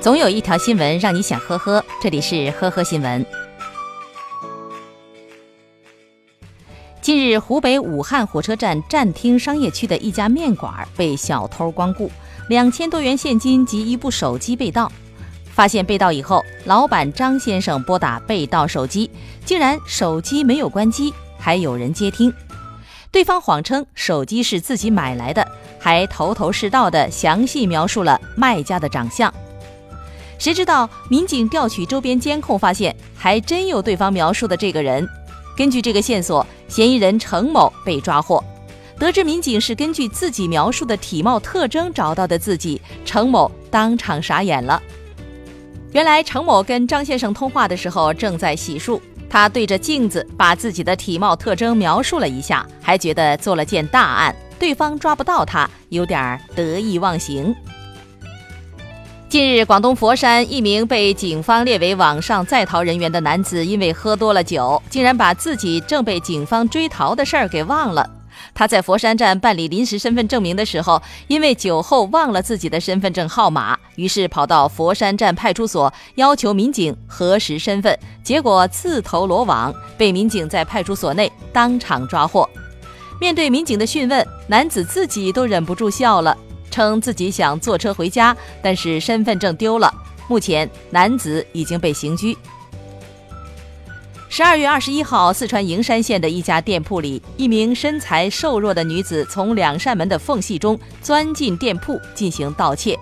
总有一条新闻让你想呵呵，这里是呵呵新闻。近日，湖北武汉火车站站厅商业区的一家面馆被小偷光顾，两千多元现金及一部手机被盗。发现被盗以后，老板张先生拨打被盗手机，竟然手机没有关机，还有人接听。对方谎称手机是自己买来的，还头头是道的详细描述了卖家的长相。谁知道民警调取周边监控，发现还真有对方描述的这个人。根据这个线索，嫌疑人程某被抓获。得知民警是根据自己描述的体貌特征找到的自己，程某当场傻眼了。原来程某跟张先生通话的时候正在洗漱，他对着镜子把自己的体貌特征描述了一下，还觉得做了件大案，对方抓不到他，有点得意忘形。近日，广东佛山一名被警方列为网上在逃人员的男子，因为喝多了酒，竟然把自己正被警方追逃的事儿给忘了。他在佛山站办理临时身份证明的时候，因为酒后忘了自己的身份证号码，于是跑到佛山站派出所要求民警核实身份，结果自投罗网，被民警在派出所内当场抓获。面对民警的讯问，男子自己都忍不住笑了。称自己想坐车回家，但是身份证丢了。目前，男子已经被刑拘。十二月二十一号，四川营山县的一家店铺里，一名身材瘦弱的女子从两扇门的缝隙中钻进店铺进行盗窃。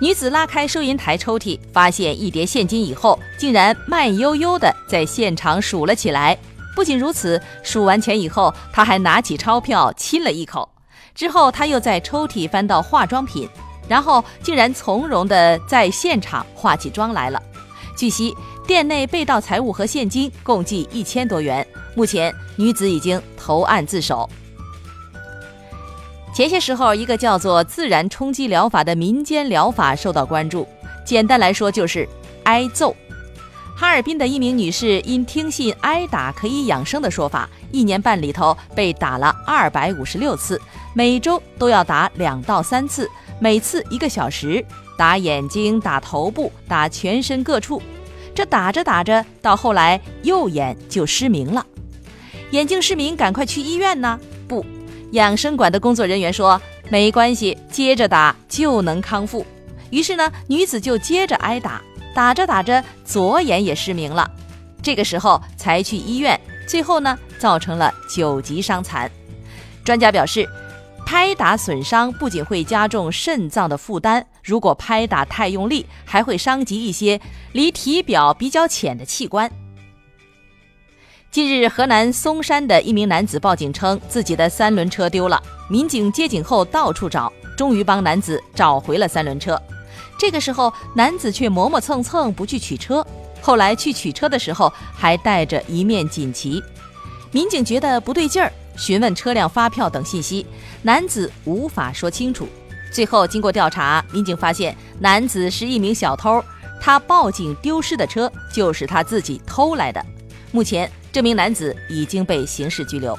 女子拉开收银台抽屉，发现一叠现金以后，竟然慢悠悠地在现场数了起来。不仅如此，数完钱以后，她还拿起钞票亲了一口。之后，他又在抽屉翻到化妆品，然后竟然从容地在现场化起妆来了。据悉，店内被盗财物和现金共计一千多元。目前，女子已经投案自首。前些时候，一个叫做自然冲击疗法的民间疗法受到关注，简单来说就是挨揍。哈尔滨的一名女士因听信挨打可以养生的说法，一年半里头被打了二百五十六次，每周都要打两到三次，每次一个小时，打眼睛、打头部、打全身各处。这打着打着，到后来右眼就失明了。眼睛失明，赶快去医院呢？不，养生馆的工作人员说没关系，接着打就能康复。于是呢，女子就接着挨打。打着打着，左眼也失明了，这个时候才去医院，最后呢，造成了九级伤残。专家表示，拍打损伤不仅会加重肾脏的负担，如果拍打太用力，还会伤及一些离体表比较浅的器官。近日，河南嵩山的一名男子报警称自己的三轮车丢了，民警接警后到处找，终于帮男子找回了三轮车。这个时候，男子却磨磨蹭蹭不去取车。后来去取车的时候，还带着一面锦旗。民警觉得不对劲儿，询问车辆发票等信息，男子无法说清楚。最后经过调查，民警发现男子是一名小偷，他报警丢失的车就是他自己偷来的。目前，这名男子已经被刑事拘留。